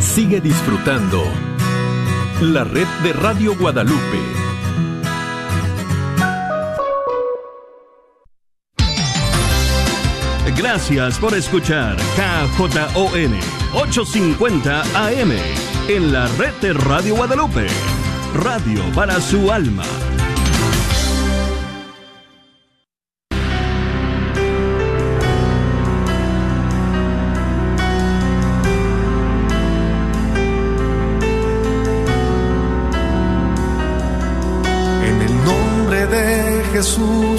Sigue disfrutando la red de Radio Guadalupe. Gracias por escuchar KJON 850 AM en la red de Radio Guadalupe. Radio para su alma.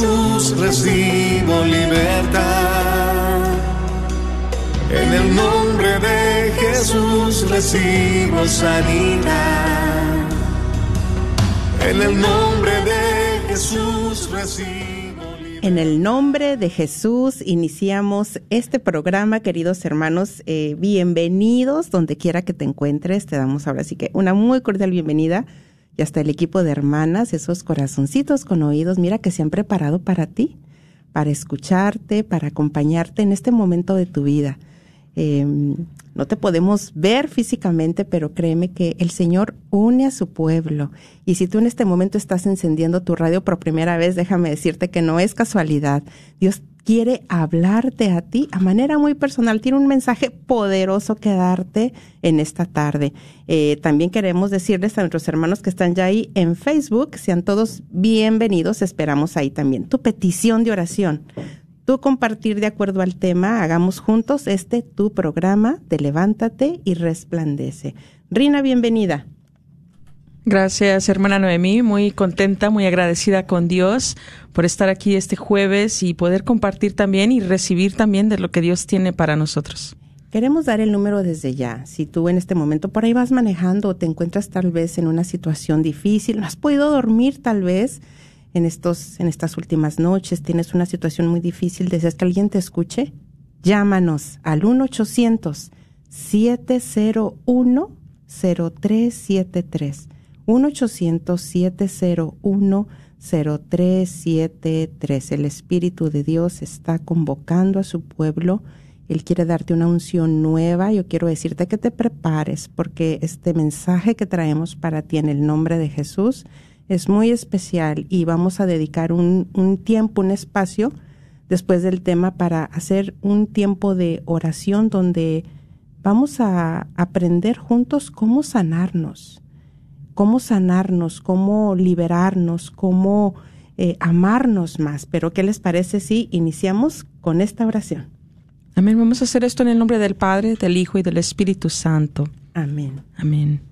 Jesús recibo libertad. En el nombre de Jesús recibo sanidad. En el nombre de Jesús recibo libertad. En el nombre de Jesús iniciamos este programa, queridos hermanos. Eh, bienvenidos donde quiera que te encuentres. Te damos ahora sí que una muy cordial bienvenida y hasta el equipo de hermanas, esos corazoncitos con oídos, mira que se han preparado para ti, para escucharte, para acompañarte en este momento de tu vida. Em, no te podemos ver físicamente, pero créeme que el Señor une a su pueblo. Y si tú en este momento estás encendiendo tu radio por primera vez, déjame decirte que no es casualidad. Dios quiere hablarte a ti a manera muy personal. Tiene un mensaje poderoso que darte en esta tarde. Eh, también queremos decirles a nuestros hermanos que están ya ahí en Facebook, sean todos bienvenidos. Esperamos ahí también tu petición de oración. Tu compartir de acuerdo al tema, hagamos juntos este tu programa de Levántate y Resplandece. Rina, bienvenida. Gracias, hermana Noemí. Muy contenta, muy agradecida con Dios por estar aquí este jueves y poder compartir también y recibir también de lo que Dios tiene para nosotros. Queremos dar el número desde ya. Si tú en este momento por ahí vas manejando o te encuentras tal vez en una situación difícil, no has podido dormir tal vez en estos en estas últimas noches, tienes una situación muy difícil, deseas que alguien te escuche, llámanos al 1 800 701 0373 1-800-701-0373. El Espíritu de Dios está convocando a su pueblo. Él quiere darte una unción nueva. Yo quiero decirte que te prepares porque este mensaje que traemos para ti en el nombre de Jesús es muy especial y vamos a dedicar un, un tiempo, un espacio después del tema para hacer un tiempo de oración donde vamos a aprender juntos cómo sanarnos cómo sanarnos, cómo liberarnos, cómo eh, amarnos más. Pero ¿qué les parece si iniciamos con esta oración? Amén. Vamos a hacer esto en el nombre del Padre, del Hijo y del Espíritu Santo. Amén. Amén.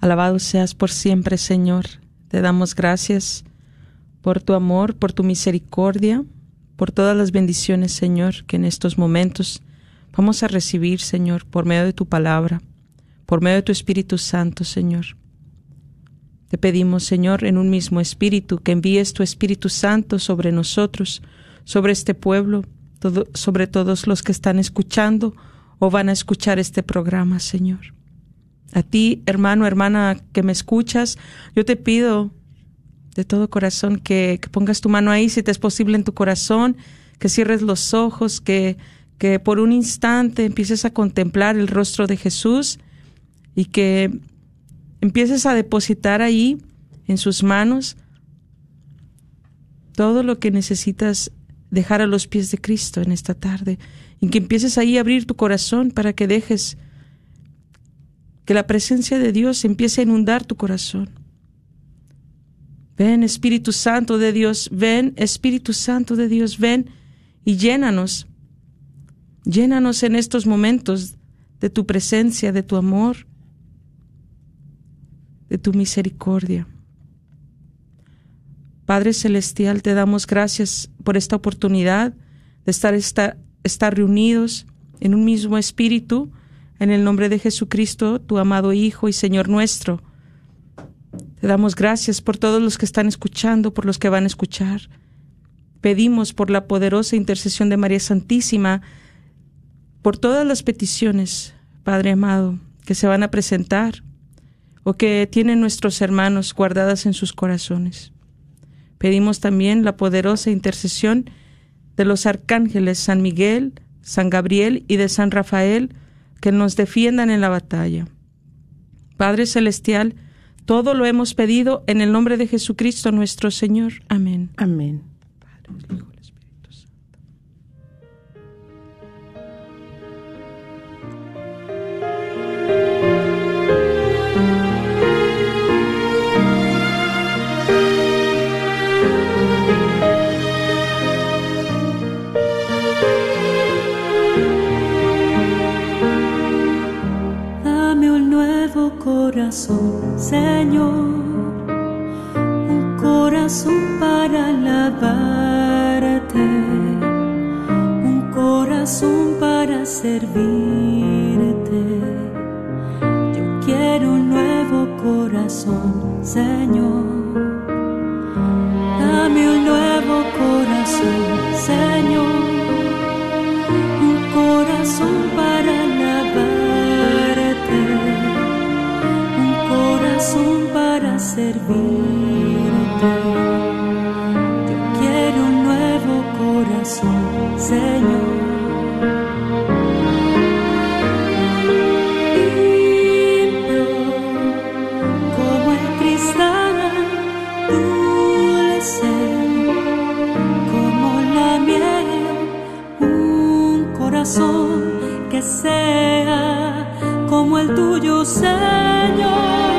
Alabado seas por siempre, Señor. Te damos gracias por tu amor, por tu misericordia, por todas las bendiciones, Señor, que en estos momentos vamos a recibir, Señor, por medio de tu palabra, por medio de tu Espíritu Santo, Señor. Te pedimos, Señor, en un mismo espíritu, que envíes tu Espíritu Santo sobre nosotros, sobre este pueblo, sobre todos los que están escuchando o van a escuchar este programa, Señor. A ti, hermano, hermana, que me escuchas, yo te pido de todo corazón que, que pongas tu mano ahí, si te es posible, en tu corazón, que cierres los ojos, que, que por un instante empieces a contemplar el rostro de Jesús y que empieces a depositar ahí en sus manos todo lo que necesitas dejar a los pies de Cristo en esta tarde y que empieces ahí a abrir tu corazón para que dejes que la presencia de Dios empiece a inundar tu corazón. Ven Espíritu Santo de Dios, ven Espíritu Santo de Dios, ven y llénanos. Llénanos en estos momentos de tu presencia, de tu amor, de tu misericordia. Padre Celestial, te damos gracias por esta oportunidad de estar, estar, reunidos en un mismo espíritu, en el nombre de Jesucristo, tu amado Hijo y Señor nuestro. Te damos gracias por todos los que están escuchando, por los que van a escuchar. Pedimos por la poderosa intercesión de María Santísima, por todas las peticiones, Padre amado, que se van a presentar o que tienen nuestros hermanos guardadas en sus corazones. Pedimos también la poderosa intercesión de los arcángeles San Miguel, San Gabriel y de San Rafael, que nos defiendan en la batalla. Padre Celestial, todo lo hemos pedido en el nombre de Jesucristo nuestro Señor. Amén. Amén. Corazón, Señor, un corazón para alabarte, un corazón para servirte. Yo quiero un nuevo corazón, Señor. Dame un nuevo corazón, Señor, un corazón para para servirte. Yo quiero un nuevo corazón, Señor. Como el cristal, dulce como la miel, un corazón que sea como el tuyo, Señor.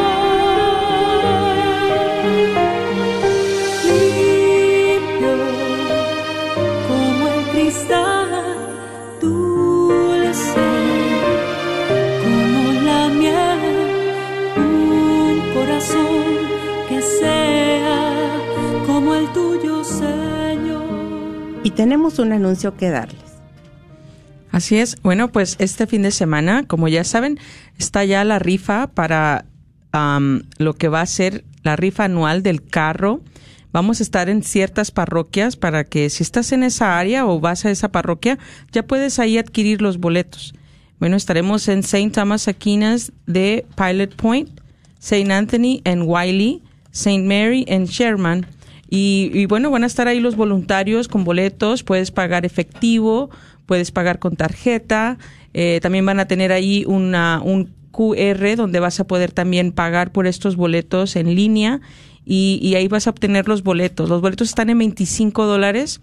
Tenemos un anuncio que darles. Así es. Bueno, pues este fin de semana, como ya saben, está ya la rifa para lo que va a ser la rifa anual del carro. Vamos a estar en ciertas parroquias para que si estás en esa área o vas a esa parroquia, ya puedes ahí adquirir los boletos. Bueno, estaremos en St. Thomas Aquinas de Pilot Point, St. Anthony en Wiley, St. Mary en Sherman, y, bueno, van a estar ahí los voluntarios con boletos, puedes pagar efectivo, puedes pagar con tarjeta, eh, también van a tener ahí una, un QR donde vas a poder también pagar por estos boletos en línea y, y ahí vas a obtener los boletos. Los boletos están en 25 dólares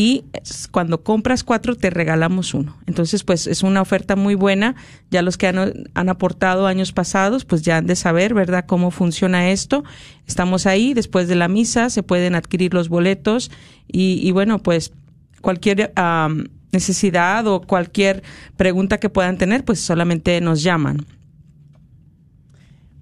y cuando compras cuatro te regalamos uno. Entonces, pues es una oferta muy buena. Ya los que han, han, aportado años pasados, pues ya han de saber, ¿verdad?, cómo funciona esto. Estamos ahí, después de la misa se pueden adquirir los boletos y, y bueno, pues cualquier necesidad o cualquier pregunta que puedan tener, pues solamente nos llaman.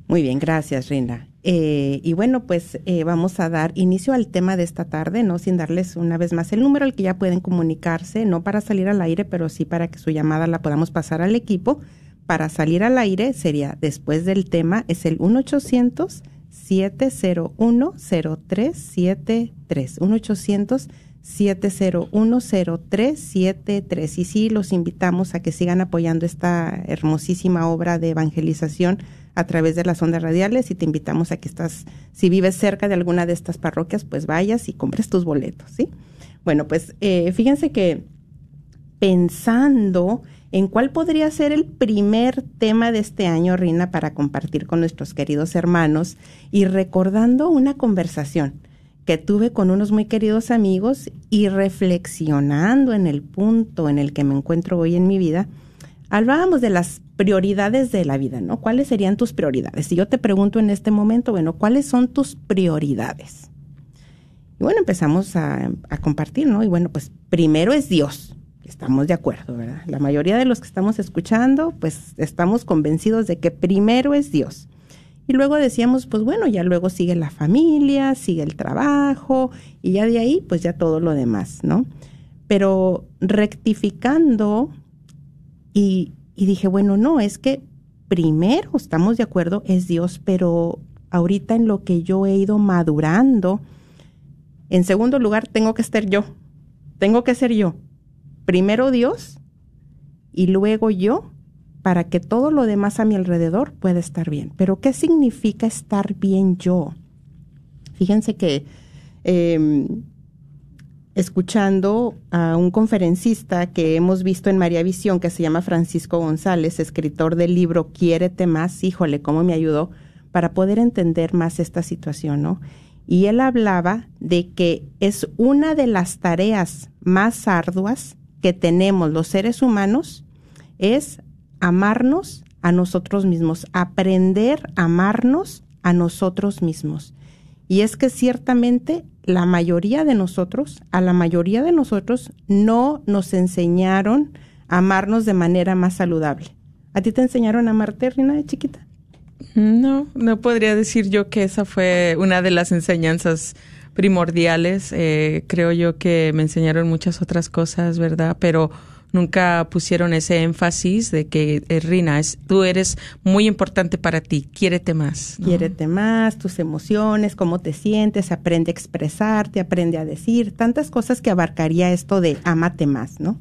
Muy bien, gracias, Rinda. Eh, y bueno, pues eh, vamos a dar inicio al tema de esta tarde, no sin darles una vez más el número al que ya pueden comunicarse, no para salir al aire, pero sí para que su llamada la podamos pasar al equipo. Para salir al aire sería después del tema, es el 1-800-701-0373. 1-800-701-0373. Y sí, los invitamos a que sigan apoyando esta hermosísima obra de evangelización a través de las ondas radiales y te invitamos a que estás, si vives cerca de alguna de estas parroquias, pues vayas y compres tus boletos, ¿sí? Bueno, pues eh, fíjense que pensando en cuál podría ser el primer tema de este año, Rina, para compartir con nuestros queridos hermanos y recordando una conversación que tuve con unos muy queridos amigos y reflexionando en el punto en el que me encuentro hoy en mi vida, hablábamos de las prioridades de la vida, ¿no? ¿Cuáles serían tus prioridades? Si yo te pregunto en este momento, bueno, ¿cuáles son tus prioridades? Y bueno, empezamos a, a compartir, ¿no? Y bueno, pues primero es Dios. Estamos de acuerdo, ¿verdad? La mayoría de los que estamos escuchando, pues estamos convencidos de que primero es Dios. Y luego decíamos, pues bueno, ya luego sigue la familia, sigue el trabajo y ya de ahí, pues ya todo lo demás, ¿no? Pero rectificando y, dije, bueno, no, es que primero, estamos de acuerdo, es Dios, pero ahorita en lo que yo he ido madurando, en segundo lugar, tengo que ser yo, tengo que ser yo primero Dios y luego yo para que todo lo demás a mi alrededor pueda estar bien. Pero ¿qué significa estar bien yo? Fíjense que em, escuchando a un conferencista que hemos visto en María Visión, que se llama Francisco González, escritor del libro Quiérete más, híjole, cómo me ayudó para poder entender más esta situación, ¿no? Y él hablaba de que es una de las tareas más arduas que tenemos los seres humanos es amarnos a nosotros mismos, aprender a amarnos a nosotros mismos. Y es que ciertamente la mayoría de nosotros, a la mayoría de nosotros, no nos enseñaron a amarnos de manera más saludable. ¿A ti te enseñaron a amarte, Rina, de chiquita? No, no podría decir yo que esa fue una de las enseñanzas primordiales. Eh, creo yo que me enseñaron muchas otras cosas, ¿verdad? Pero nunca pusieron ese énfasis de que, eh, Rina, es, tú eres muy importante para ti, quiérete más. Quiérete más, tus emociones, cómo te sientes, aprende a expresarte, aprende a decir, tantas cosas que abarcaría esto de amate más, ¿no?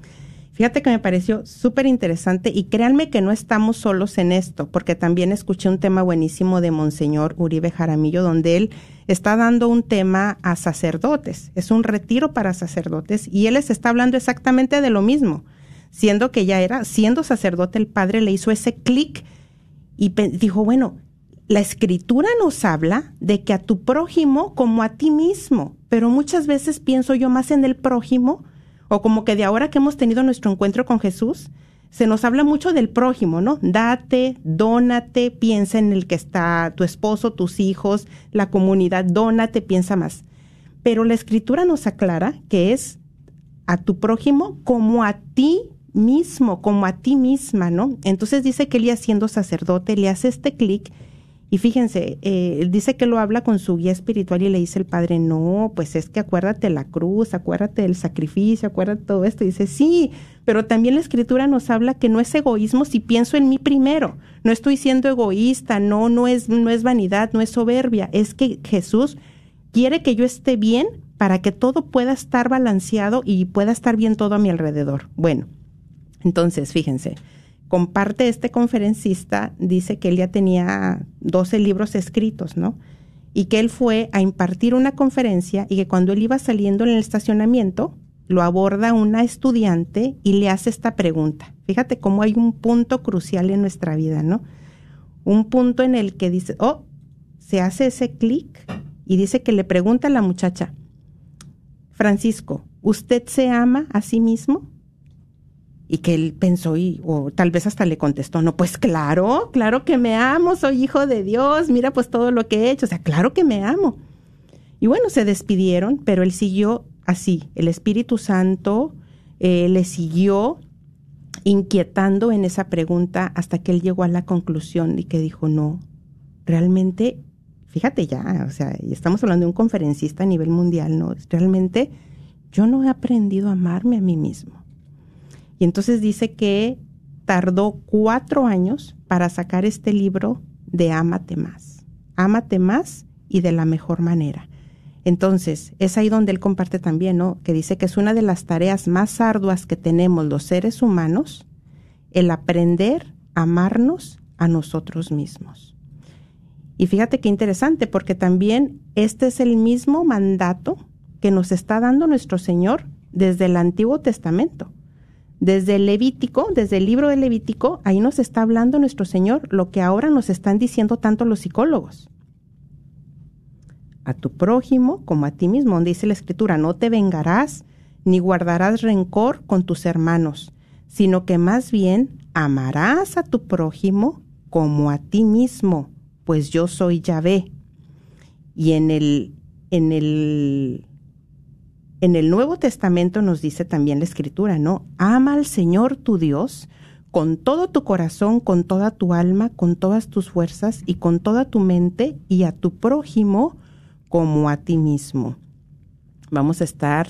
Fíjate que me pareció súper interesante y créanme que no estamos solos en esto, porque también escuché un tema buenísimo de Monseñor Uribe Jaramillo, donde él está dando un tema a sacerdotes. Es un retiro para sacerdotes y él les está hablando exactamente de lo mismo, siendo que ya era, siendo sacerdote, el padre le hizo ese clic y dijo, bueno, la escritura nos habla de que a tu prójimo como a ti mismo, pero muchas veces pienso yo más en el prójimo o como que de ahora que hemos tenido nuestro encuentro con Jesús, se nos habla mucho del prójimo, ¿no? Date, dónate, piensa en el que está tu esposo, tus hijos, la comunidad, dónate, piensa más. Pero la escritura nos aclara que es a tu prójimo como a ti mismo, como a ti misma, ¿no? Entonces dice que él siendo sacerdote le hace este clic y fíjense, eh, dice que lo habla con su guía espiritual y le dice el padre, no, pues es que acuérdate la cruz, acuérdate del sacrificio, acuérdate todo esto. Y dice, sí, pero también la escritura nos habla que no es egoísmo si pienso en mí primero. No estoy siendo egoísta, no, no es, no es vanidad, no es soberbia. Es que Jesús quiere que yo esté bien para que todo pueda estar balanceado y pueda estar bien todo a mi alrededor. Bueno, entonces, fíjense, comparte este conferencista, dice que él ya tenía 12 libros escritos, ¿no? Y que él fue a impartir una conferencia y que cuando él iba saliendo en el estacionamiento, lo aborda una estudiante y le hace esta pregunta. Fíjate cómo hay un punto crucial en nuestra vida, ¿no? Un punto en el que dice, oh, se hace ese clic y dice que le pregunta a la muchacha, Francisco, ¿usted se ama a sí mismo? Y que él pensó y o tal vez hasta le contestó, no, pues claro, claro que me amo, soy hijo de Dios, mira pues todo lo que he hecho, o sea, claro que me amo. Y bueno, se despidieron, pero él siguió así, el Espíritu Santo eh, le siguió inquietando en esa pregunta hasta que él llegó a la conclusión y que dijo, no, realmente, fíjate ya, o sea, estamos hablando de un conferencista a nivel mundial, ¿no? Realmente yo no he aprendido a amarme a mí mismo. Y entonces dice que tardó cuatro años para sacar este libro de Ámate más. Ámate más y de la mejor manera. Entonces, es ahí donde él comparte también, ¿no? Que dice que es una de las tareas más arduas que tenemos los seres humanos, el aprender a amarnos a nosotros mismos. Y fíjate qué interesante, porque también este es el mismo mandato que nos está dando nuestro Señor desde el Antiguo Testamento. Desde el Levítico, desde el libro de Levítico, ahí nos está hablando nuestro Señor lo que ahora nos están diciendo tanto los psicólogos. A tu prójimo como a ti mismo, donde dice la Escritura, no te vengarás ni guardarás rencor con tus hermanos, sino que más bien amarás a tu prójimo como a ti mismo, pues yo soy Yahvé. Y en el, en el, en el Nuevo Testamento nos dice también la Escritura, ¿no? Ama al Señor tu Dios con todo tu corazón, con toda tu alma, con todas tus fuerzas y con toda tu mente y a tu prójimo como a ti mismo. Vamos a estar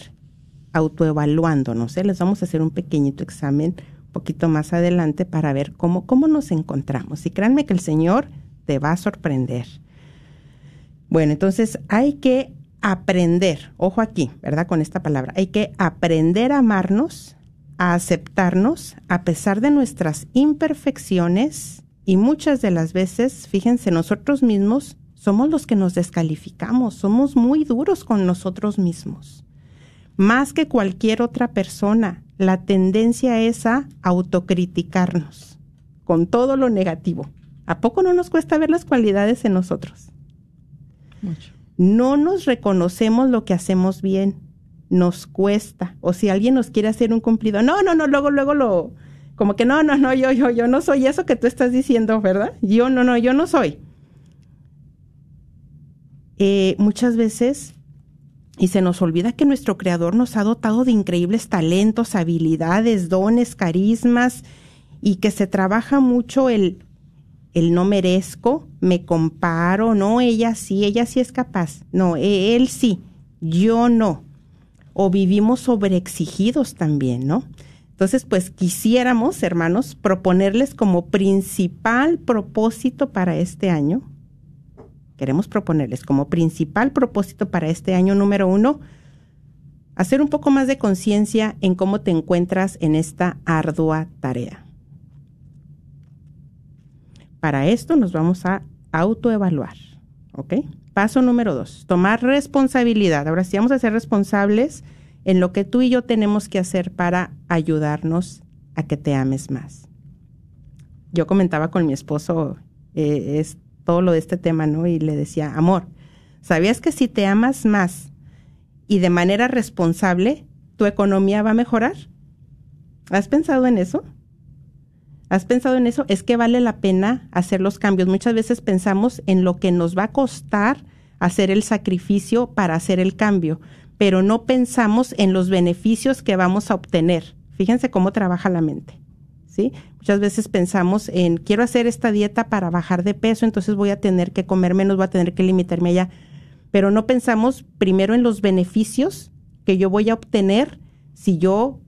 autoevaluándonos, ¿eh? Les vamos a hacer un pequeñito examen un poquito más adelante para ver cómo, cómo nos encontramos. Y créanme que el Señor te va a sorprender. Bueno, entonces hay que aprender, ojo aquí, ¿verdad? Con esta palabra, hay que aprender a amarnos, a aceptarnos a pesar de nuestras imperfecciones y muchas de las veces, fíjense, nosotros mismos somos los que nos descalificamos, somos muy duros con nosotros mismos. Más que cualquier otra persona, la tendencia es a autocriticarnos con todo lo negativo. ¿A poco no nos cuesta ver las cualidades en nosotros? Mucho. No nos reconocemos lo que hacemos bien, nos cuesta. O si alguien nos quiere hacer un cumplido, no, no, no, luego, luego lo, como que no, no, no, yo, yo, yo no soy eso que tú estás diciendo, ¿verdad? Yo no, no, yo no soy. Eh, muchas veces, y se nos olvida que nuestro Creador nos ha dotado de increíbles talentos, habilidades, dones, carismas, y que se trabaja mucho el, el no merezco, me comparo, no, ella sí, ella sí es capaz, no, e, él sí, yo no. O vivimos sobreexigidos también, ¿no? Entonces, pues quisiéramos, hermanos, proponerles como principal propósito para este año, queremos proponerles como principal propósito para este año número uno, hacer un poco más de conciencia en cómo te encuentras en esta ardua tarea. Para esto nos vamos a autoevaluar, ¿ok? Paso número dos, tomar responsabilidad. Ahora sí vamos a ser responsables en lo que tú y yo tenemos que hacer para ayudarnos a que te ames más. Yo comentaba con mi esposo eh, es todo lo de este tema, ¿no? Y le decía, amor, ¿sabías que si te amas más y de manera responsable, tu economía va a mejorar? ¿Has pensado en eso? ¿Has pensado en eso? Es que vale la pena hacer los cambios. Muchas veces pensamos en lo que nos va a costar hacer el sacrificio para hacer el cambio, pero no pensamos en los beneficios que vamos a obtener. Fíjense cómo trabaja la mente. ¿Sí? Muchas veces pensamos en quiero hacer esta dieta para bajar de peso, entonces voy a tener que comer menos, voy a tener que limitarme allá, pero no pensamos primero en los beneficios que yo voy a obtener si yo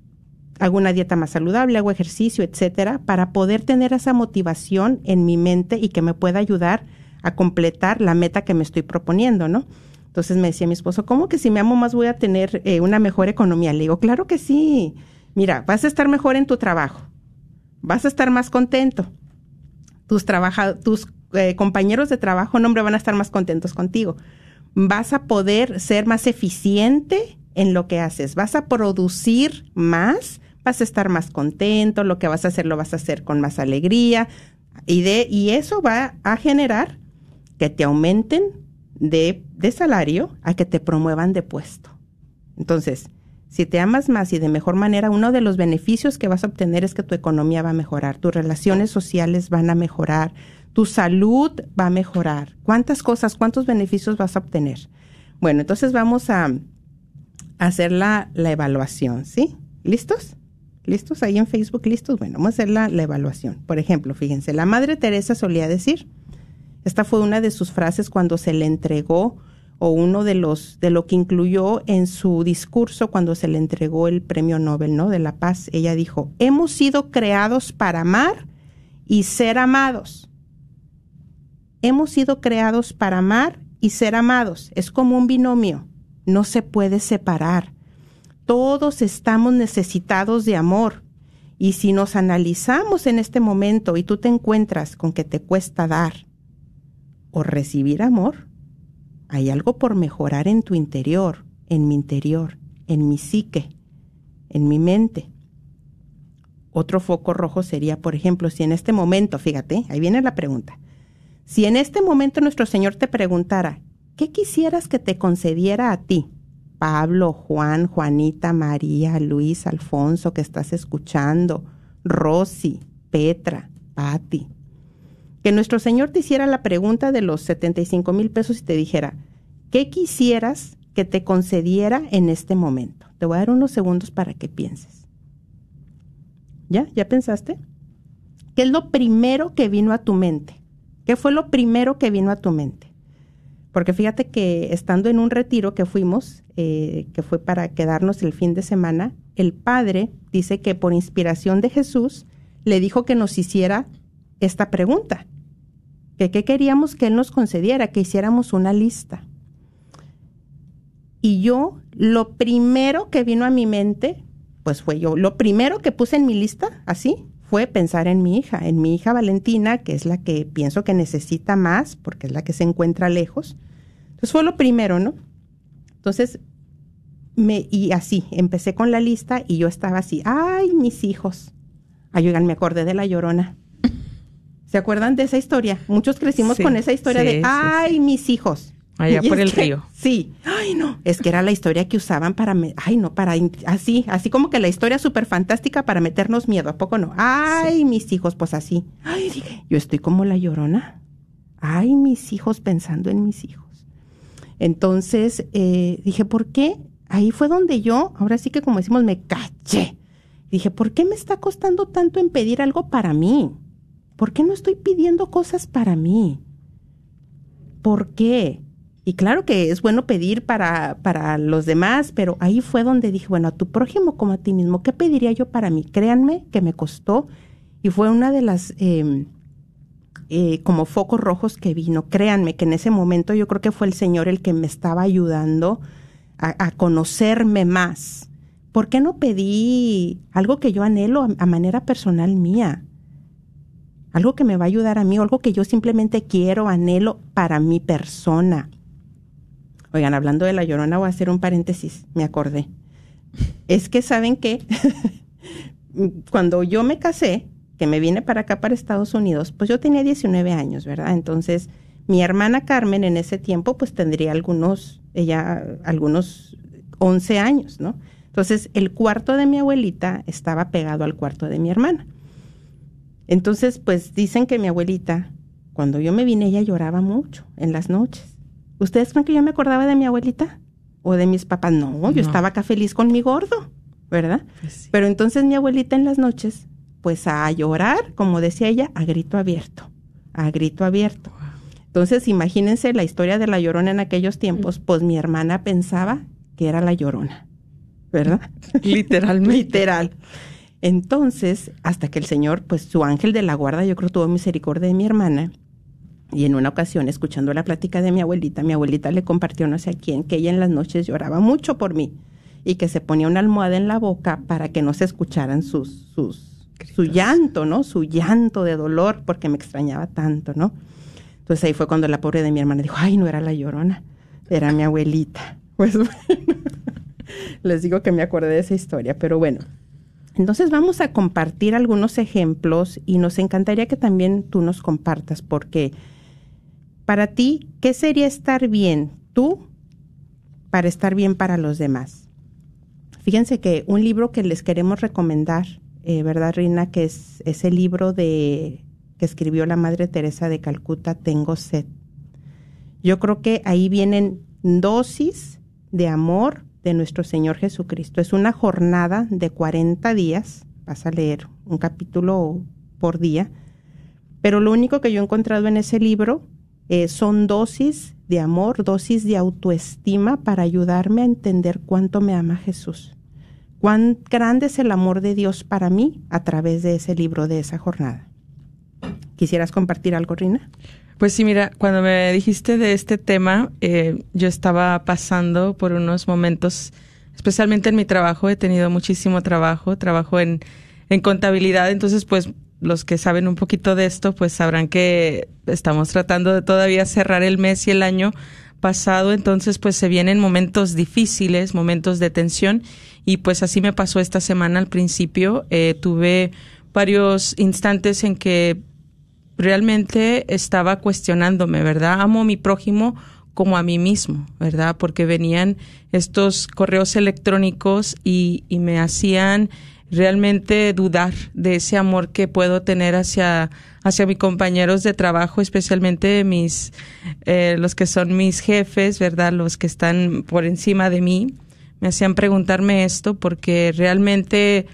hago una dieta más saludable, hago ejercicio, etcétera, para poder tener esa motivación en mi mente y que me pueda ayudar a completar la meta que me estoy proponiendo, ¿no? Entonces me decía mi esposo, ¿cómo que si me amo más voy a tener eh, una mejor economía? Le digo, claro que sí. Mira, vas a estar mejor en tu trabajo, vas a estar más contento. Tus, tus eh, compañeros de trabajo, no, hombre, van a estar más contentos contigo. Vas a poder ser más eficiente en lo que haces, vas a producir más vas a estar más contento, lo que vas a hacer lo vas a hacer con más alegría y, de, y eso va a generar que te aumenten de, de salario a que te promuevan de puesto. Entonces, si te amas más y de mejor manera, uno de los beneficios que vas a obtener es que tu economía va a mejorar, tus relaciones sociales van a mejorar, tu salud va a mejorar. ¿Cuántas cosas, cuántos beneficios vas a obtener? Bueno, entonces vamos a hacer la, la evaluación, ¿sí? ¿Listos? ¿Listos? Ahí en Facebook, ¿listos? Bueno, vamos a hacer la, la evaluación. Por ejemplo, fíjense, la Madre Teresa solía decir, esta fue una de sus frases cuando se le entregó o uno de los de lo que incluyó en su discurso cuando se le entregó el Premio Nobel, ¿no? de la Paz. Ella dijo, "Hemos sido creados para amar y ser amados." Hemos sido creados para amar y ser amados. Es como un binomio, no se puede separar. Todos estamos necesitados de amor. Y si nos analizamos en este momento y tú te encuentras con que te cuesta dar o recibir amor, hay algo por mejorar en tu interior, en mi interior, en mi psique. en mi mente. Otro foco rojo sería, por ejemplo, si en este momento, fíjate, ahí viene la pregunta, si en este momento nuestro Señor te preguntara, ¿qué quisieras que te concediera a ti? Pablo, Juan, Juanita, María, Luis, Alfonso, que estás escuchando, Rosy, Petra, Patti. Que nuestro Señor te hiciera la pregunta de los 75 mil pesos y te dijera, ¿qué quisieras que te concediera en este momento? Te voy a dar unos segundos para que pienses. ¿Ya? ¿Ya pensaste? ¿Qué es lo primero que vino a tu mente? ¿Qué fue lo primero que vino a tu mente? Porque fíjate que estando en un retiro que fuimos, eh, que fue para quedarnos el fin de semana, el padre dice que por inspiración de Jesús le dijo que nos hiciera esta pregunta, que qué queríamos que él nos concediera, que hiciéramos una lista. Y yo, lo primero que vino a mi mente, pues fue yo, lo primero que puse en mi lista, así, fue pensar en mi hija, en mi hija Valentina, que es la que pienso que necesita más, porque es la que se encuentra lejos. Entonces fue lo primero, ¿no? Entonces, me, y así, empecé con la lista y yo estaba así, ay, mis hijos. Ay, oigan, me acordé de la llorona. ¿Se acuerdan de esa historia? Muchos crecimos con esa historia de, ay, mis hijos. Allá por el río. Sí. Ay, no. Es que era la historia que usaban para, ay, no, para, así, así como que la historia súper fantástica para meternos miedo. ¿A poco no? Ay, mis hijos, pues así. Ay, dije, yo estoy como la llorona. Ay, mis hijos pensando en mis hijos. Entonces, eh, dije, ¿por qué? Ahí fue donde yo, ahora sí que como decimos, me caché. Dije, ¿por qué me está costando tanto en pedir algo para mí? ¿Por qué no estoy pidiendo cosas para mí? ¿Por qué? Y claro que es bueno pedir para, para los demás, pero ahí fue donde dije, bueno, a tu prójimo como a ti mismo, ¿qué pediría yo para mí? Créanme que me costó y fue una de las em, eh, como focos rojos que vino. Créanme que en ese momento yo creo que fue el Señor el que me estaba ayudando a, conocerme más. ¿Por qué no pedí algo que yo anhelo a, a manera personal mía? Algo que me va a ayudar a mí, algo que yo simplemente quiero, anhelo para mi persona. Oigan, hablando de la llorona, voy a hacer un paréntesis, me acordé. Es que saben que cuando yo me casé, que me vine para acá, para Estados Unidos, pues yo tenía 19 años, ¿verdad? Entonces, mi hermana Carmen en ese tiempo, pues tendría algunos, ella, algunos 11 años, ¿no? Entonces, el cuarto de mi abuelita estaba pegado al cuarto de mi hermana. Entonces, pues dicen que mi abuelita, cuando yo me vine, ella lloraba mucho en las noches. ¿Ustedes creen que yo me acordaba de mi abuelita? ¿O de mis papás? No, yo estaba acá feliz con mi gordo, ¿verdad? Pues Pero entonces mi abuelita en las noches, pues a llorar, como decía ella, a grito abierto, a grito abierto. Entonces, imagínense la historia de la llorona en aquellos tiempos, pues mi hermana pensaba que era la llorona, ¿verdad? Literalmente. Literal. Entonces, hasta que el Señor, pues su ángel de la guarda, yo creo tuvo misericordia de mi hermana y en una ocasión, escuchando la plática de mi abuelita, mi abuelita le compartió no sé a quién que ella en las noches lloraba mucho por mí y que se ponía una almohada en la boca para que no se escucharan sus, sus, su llanto, ¿no? Su llanto de dolor porque me extrañaba tanto, ¿no? Entonces ahí fue cuando la pobre de mi hermana dijo, ay, no era la llorona, era mi abuelita. Pues bueno, les digo que me acordé de esa historia, pero bueno. Entonces vamos a compartir algunos ejemplos y nos encantaría que también tú nos compartas porque para ti, ¿qué sería estar bien tú para estar bien para los demás? Fíjense que un libro que les queremos recomendar, eh, ¿verdad, Rina? Que es ese libro de que escribió la Madre Teresa de Calcuta, Tengo sed. Yo creo que ahí vienen dosis de amor de nuestro Señor Jesucristo. Es una jornada de 40 días, vas a leer un capítulo por día, pero lo único que yo he encontrado en ese libro eh, son dosis de amor, dosis de autoestima para ayudarme a entender cuánto me ama Jesús. Cuán grande es el amor de Dios para mí a través de ese libro, de esa jornada. ¿Quisieras compartir algo, Rina? Pues sí, mira, cuando me dijiste de este tema, eh, yo estaba pasando por unos momentos, especialmente en mi trabajo, he tenido muchísimo trabajo, trabajo en, en contabilidad, entonces pues los que saben un poquito de esto, pues sabrán que estamos tratando de todavía cerrar el mes y el año pasado, entonces pues se vienen momentos difíciles, momentos de tensión y pues así me pasó esta semana al principio. Eh, tuve varios instantes en que realmente estaba cuestionándome, ¿verdad? Amo a mi prójimo como a mí mismo, ¿verdad? Porque venían estos correos electrónicos y, y me hacían realmente dudar de ese amor que puedo tener hacia, hacia mis compañeros de trabajo, especialmente mis, eh, los que son mis jefes, ¿verdad? Los que están por encima de mí. Me hacían preguntarme esto porque realmente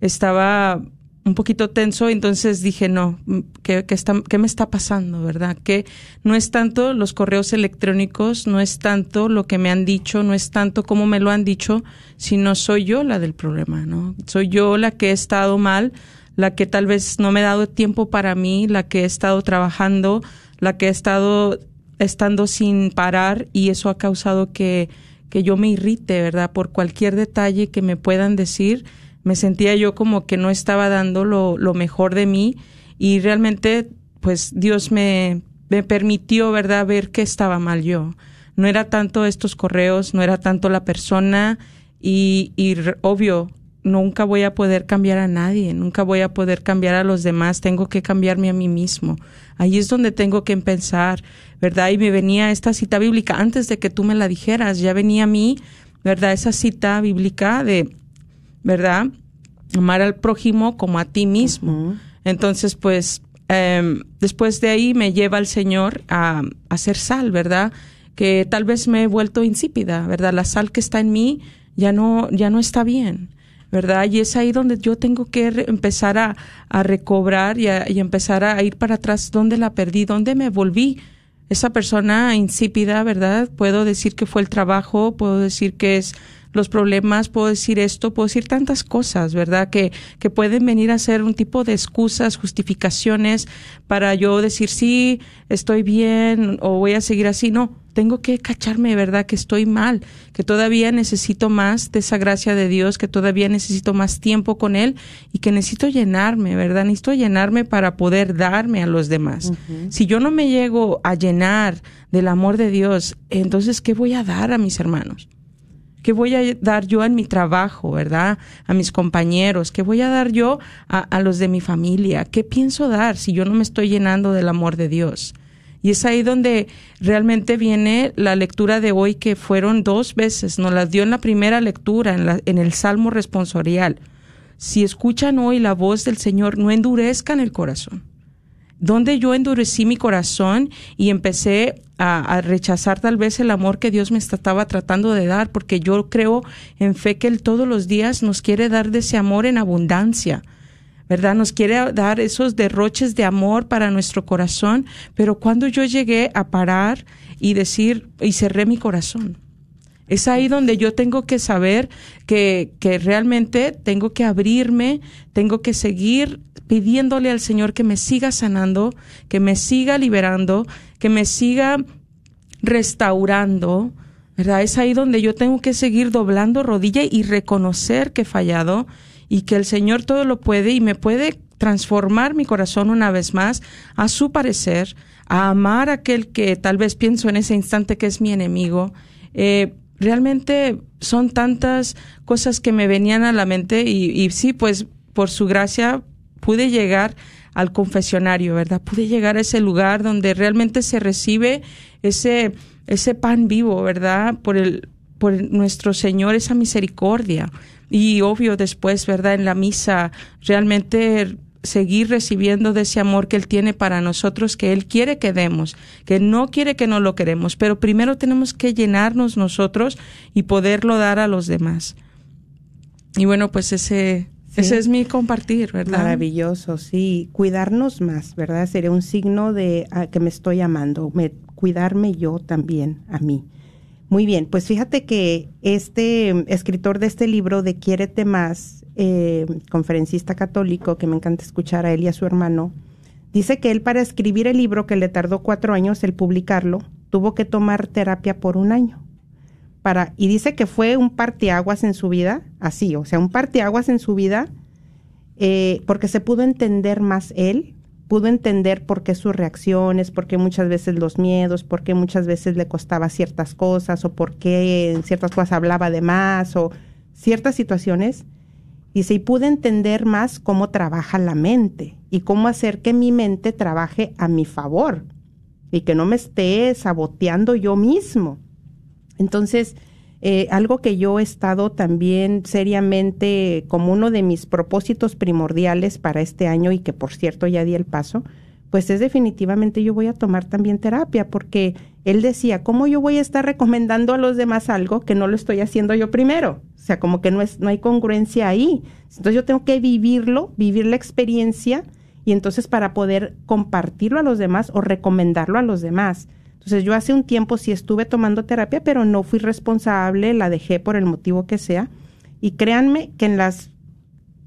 estaba un poquito tenso, entonces dije, no, ¿qué, qué, está, ¿qué me está pasando, verdad? Que no es tanto los correos electrónicos, no es tanto lo que me han dicho, no es tanto como me lo han dicho, sino soy yo la del problema, ¿no? Soy yo la que he estado mal, la que tal vez no me he dado tiempo para mí, la que he estado trabajando, la que he estado estando sin parar y eso ha causado que, que yo me irrite, ¿verdad? Por cualquier detalle que me puedan decir me sentía yo como que no estaba dando lo, lo mejor de mí y realmente pues Dios me, me permitió, ¿verdad?, ver que estaba mal yo. No era tanto estos correos, no era tanto la persona y, y obvio, nunca voy a poder cambiar a nadie, nunca voy a poder cambiar a los demás, tengo que cambiarme a mí mismo. Ahí es donde tengo que empezar, ¿verdad? Y me venía esta cita bíblica antes de que tú me la dijeras, ya venía a mí, ¿verdad? Esa cita bíblica de ¿verdad? Amar al prójimo como a ti mismo. Entonces, pues, eh, después de ahí me lleva el Señor a, a hacer sal, ¿verdad? Que tal vez me he vuelto insípida, ¿verdad? La sal que está en mí ya no, ya no está bien. ¿verdad? Y es ahí donde yo tengo que empezar a, a recobrar y, y, empezar a ir para atrás, ¿dónde la perdí? ¿Dónde me volví? Esa persona insípida, ¿verdad? Puedo decir que fue el trabajo, puedo decir que es los problemas, puedo decir esto, puedo decir tantas cosas, ¿verdad? Que, que pueden venir a ser un tipo de excusas, justificaciones para yo decir, sí, estoy bien o voy a seguir así. No, tengo que cacharme, ¿verdad? Que estoy mal, que todavía necesito más de esa gracia de Dios, que todavía necesito más tiempo con Él y que necesito llenarme, ¿verdad? Necesito llenarme para poder darme a los demás. Si yo no me llego a llenar del amor de Dios, entonces, ¿qué voy a dar a mis hermanos? ¿Qué voy a dar yo en mi trabajo, verdad? A mis compañeros. ¿Qué voy a dar yo a, los de mi familia? ¿Qué pienso dar si yo no me estoy llenando del amor de Dios? Y es ahí donde realmente viene la lectura de hoy que fueron dos veces. Nos las dio en la primera lectura, en, la, en el Salmo responsorial. Si escuchan hoy la voz del Señor, no endurezcan el corazón donde yo endurecí mi corazón y empecé a, rechazar tal vez el amor que Dios me estaba tratando de dar, porque yo creo en fe que Él todos los días nos quiere dar de ese amor en abundancia. ¿verdad? Nos quiere dar esos derroches de amor para nuestro corazón, pero cuando yo llegué a parar y decir, y cerré mi corazón, es ahí donde yo tengo que saber que, que realmente tengo que abrirme, tengo que seguir pidiéndole al Señor que me siga sanando, que me siga liberando, que me siga restaurando, ¿verdad? Es ahí donde yo tengo que seguir doblando rodilla y reconocer que he fallado y que el Señor todo lo puede y me puede transformar mi corazón una vez más a su parecer, a amar a aquel que tal vez pienso en ese instante que es mi enemigo. Eh, realmente son tantas cosas que me venían a la mente y, y sí, pues por su gracia pude llegar al confesionario, ¿verdad? Pude llegar a ese lugar donde realmente se recibe ese, ese pan vivo, ¿verdad? Por el, por nuestro Señor, esa misericordia. Y obvio después, ¿verdad? En la misa, realmente seguir recibiendo de ese amor que Él tiene para nosotros, que Él quiere que demos, que no quiere que no lo queremos, pero primero tenemos que llenarnos nosotros y poderlo dar a los demás. Y bueno, pues ese, Sí. Ese es mi compartir, ¿verdad? Maravilloso, sí. Cuidarnos más, ¿verdad? Sería un signo de a, que me estoy amando, me, cuidarme yo también a mí. Muy bien, pues fíjate que este escritor de este libro de Quiérete más, eh, conferencista católico, que me encanta escuchar a él y a su hermano, dice que él para escribir el libro que le tardó cuatro años el publicarlo, tuvo que tomar terapia por un año para, y dice que fue un parteaguas en su vida, así, o sea, un parteaguas en su vida, eh, porque se pudo entender más él pudo entender por qué sus reacciones, por qué muchas veces los miedos, por qué muchas veces le costaba ciertas cosas o por qué en ciertas cosas hablaba de más o ciertas situaciones. Y y pude entender más cómo trabaja la mente y cómo hacer que mi mente trabaje a mi favor y que no me esté saboteando yo mismo. Entonces, eh, algo que yo he estado también seriamente como uno de mis propósitos primordiales para este año y que por cierto ya di el paso, pues es definitivamente yo voy a tomar también terapia porque él decía, ¿cómo yo voy a estar recomendando a los demás algo que no lo estoy haciendo yo primero? O sea, como que no, es, no hay congruencia ahí. Entonces yo tengo que vivirlo, vivir la experiencia y entonces para poder compartirlo a los demás o recomendarlo a los demás. Entonces yo hace un tiempo sí estuve tomando terapia, pero no fui responsable, la dejé por el motivo que sea. Y créanme que en las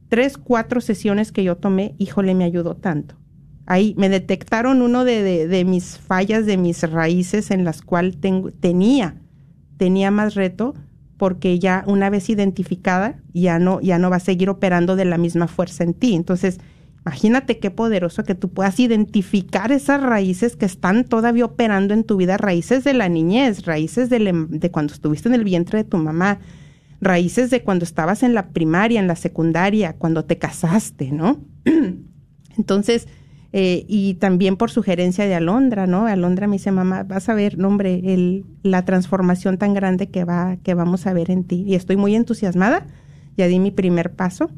tres, cuatro sesiones que yo tomé, híjole, me ayudó tanto. Ahí me detectaron uno de, de, mis fallas, de mis raíces en las cuales tenía, tenía más reto, porque ya una vez identificada, ya no, ya no va a seguir operando de la misma fuerza en ti. Entonces, Imagínate qué poderoso que tú puedas identificar esas raíces que están todavía operando en tu vida, raíces de la niñez, raíces de, em, de, cuando estuviste en el vientre de tu mamá, raíces de cuando estabas en la primaria, en la secundaria, cuando te casaste, ¿no? Entonces, eh, y también por sugerencia de Alondra, ¿no? Alondra me dice, mamá, vas a ver, hombre, el, la transformación tan grande que, va, que vamos a ver en ti. Y estoy muy entusiasmada, ya di mi primer paso.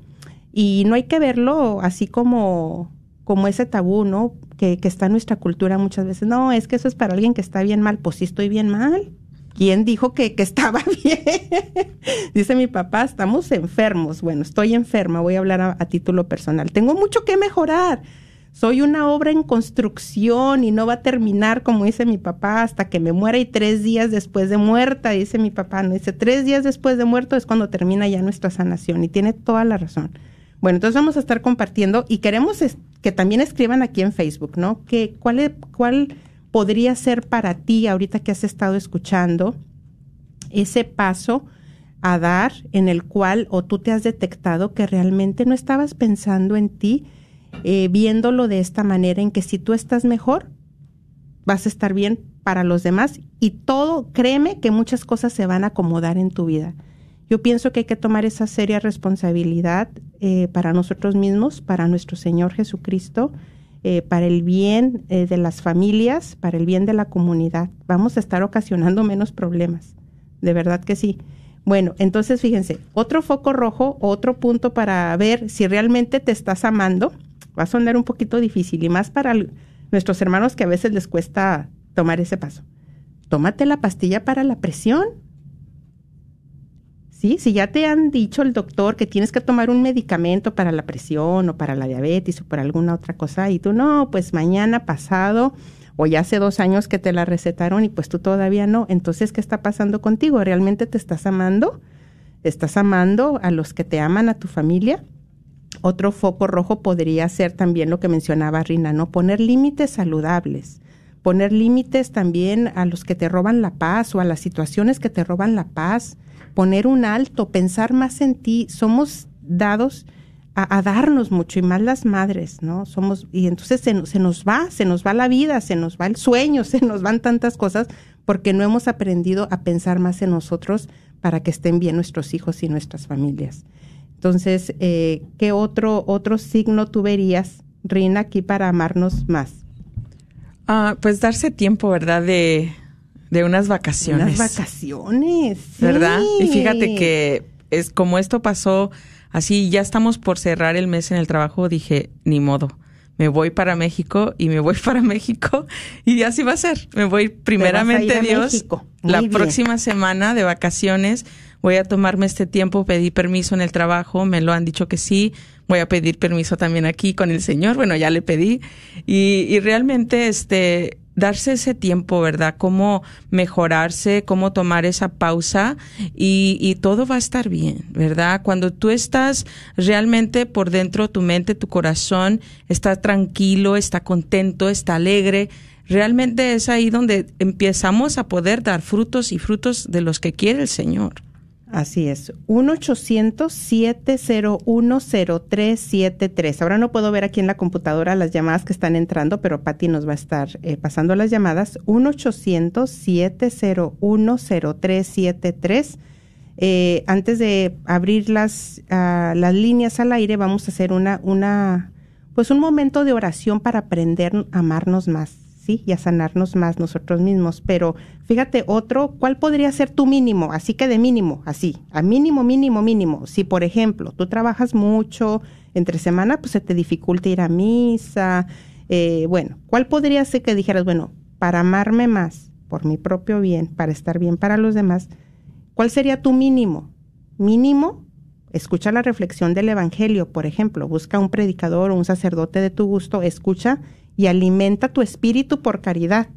Y no hay que verlo así como, como ese tabú, ¿no? Que, que está en nuestra cultura muchas veces. No, es que eso es para alguien que está bien mal. Pues sí estoy bien mal. ¿Quién dijo que, que estaba bien? Dice mi papá, estamos enfermos. Bueno, estoy enferma, voy a hablar a, título personal. Tengo mucho que mejorar. Soy una obra en construcción y no va a terminar, como dice mi papá, hasta que me muera y tres días después de muerta, dice mi papá. No dice, tres días después de muerto es cuando termina ya nuestra sanación y tiene toda la razón. Bueno, entonces vamos a estar compartiendo y queremos que también escriban aquí en Facebook, ¿no? Que, cuál, ¿Cuál podría ser para ti, ahorita que has estado escuchando, ese paso a dar en el cual o tú te has detectado que realmente no estabas pensando en ti, eh, viéndolo de esta manera, en que si tú estás mejor, vas a estar bien para los demás y todo, créeme que muchas cosas se van a acomodar en tu vida. Yo pienso que hay que tomar esa seria responsabilidad eh, para nosotros mismos, para nuestro Señor Jesucristo, eh, para el bien eh, de las familias, para el bien de la comunidad. Vamos a estar ocasionando menos problemas. De verdad que sí. Bueno, entonces fíjense, otro foco rojo, otro punto para ver si realmente te estás amando, va a sonar un poquito difícil y más para nuestros hermanos que a veces les cuesta tomar ese paso. Tómate la pastilla para la presión si ya te han dicho el doctor que tienes que tomar un medicamento para la presión o para la diabetes o para alguna otra cosa y tú no, pues mañana pasado o ya hace dos años que te la recetaron y pues tú todavía no, entonces ¿qué está pasando contigo? ¿Realmente te estás amando? ¿Estás amando a los que te aman, a tu familia? Otro foco rojo podría ser también lo que mencionaba Rina, ¿no? Poner límites saludables poner límites también a los que te roban la paz o a las situaciones que te roban la paz, poner un alto, pensar más en ti. Somos dados a, darnos mucho y más las madres, ¿no? Somos, y entonces se, se, nos va, se nos va la vida, se nos va el sueño, se nos van tantas cosas porque no hemos aprendido a pensar más en nosotros para que estén bien nuestros hijos y nuestras familias. Entonces, eh, ¿qué otro, otro signo tú verías, Rina, aquí para amarnos más? Ah, pues darse tiempo, ¿verdad? De, de unas vacaciones. Unas vacaciones. ¿Verdad? Y fíjate que es como esto pasó así, ya estamos por cerrar el mes en el trabajo, dije, ni modo. Me voy para México y me voy para México y así va a ser. Me voy primeramente Dios la bien. próxima semana de vacaciones. Voy a tomarme este tiempo, pedí permiso en el trabajo, me lo han dicho que sí. Voy a pedir permiso también aquí con el Señor. Bueno, ya le pedí y, y realmente este darse ese tiempo, ¿verdad? Cómo mejorarse, cómo tomar esa pausa y, y, todo va a estar bien, ¿verdad? Cuando tú estás realmente por dentro, tu mente, tu corazón está tranquilo, está contento, está alegre, realmente es ahí donde empezamos a poder dar frutos y frutos de los que quiere el Señor. Así es, 1-800-701-0373. Ahora no puedo ver aquí en la computadora las llamadas que están entrando, pero Patti nos va a estar eh, pasando las llamadas. 1-800-701-0373. Eh, antes de abrir las, ah, las líneas al aire, vamos a hacer una, una, pues un momento de oración para aprender a amarnos más. ¿Sí? Y a sanarnos más nosotros mismos. Pero fíjate, otro, ¿cuál podría ser tu mínimo? Así que de mínimo, así, a mínimo, mínimo, mínimo. Si, por ejemplo, tú trabajas mucho, entre semana, pues se te dificulta ir a misa. Eh, bueno, ¿cuál podría ser que dijeras, bueno, para amarme más, por mi propio bien, para estar bien para los demás, ¿cuál sería tu mínimo? Mínimo, escucha la reflexión del Evangelio, por ejemplo, busca un predicador o un sacerdote de tu gusto, escucha y alimenta tu espíritu por caridad.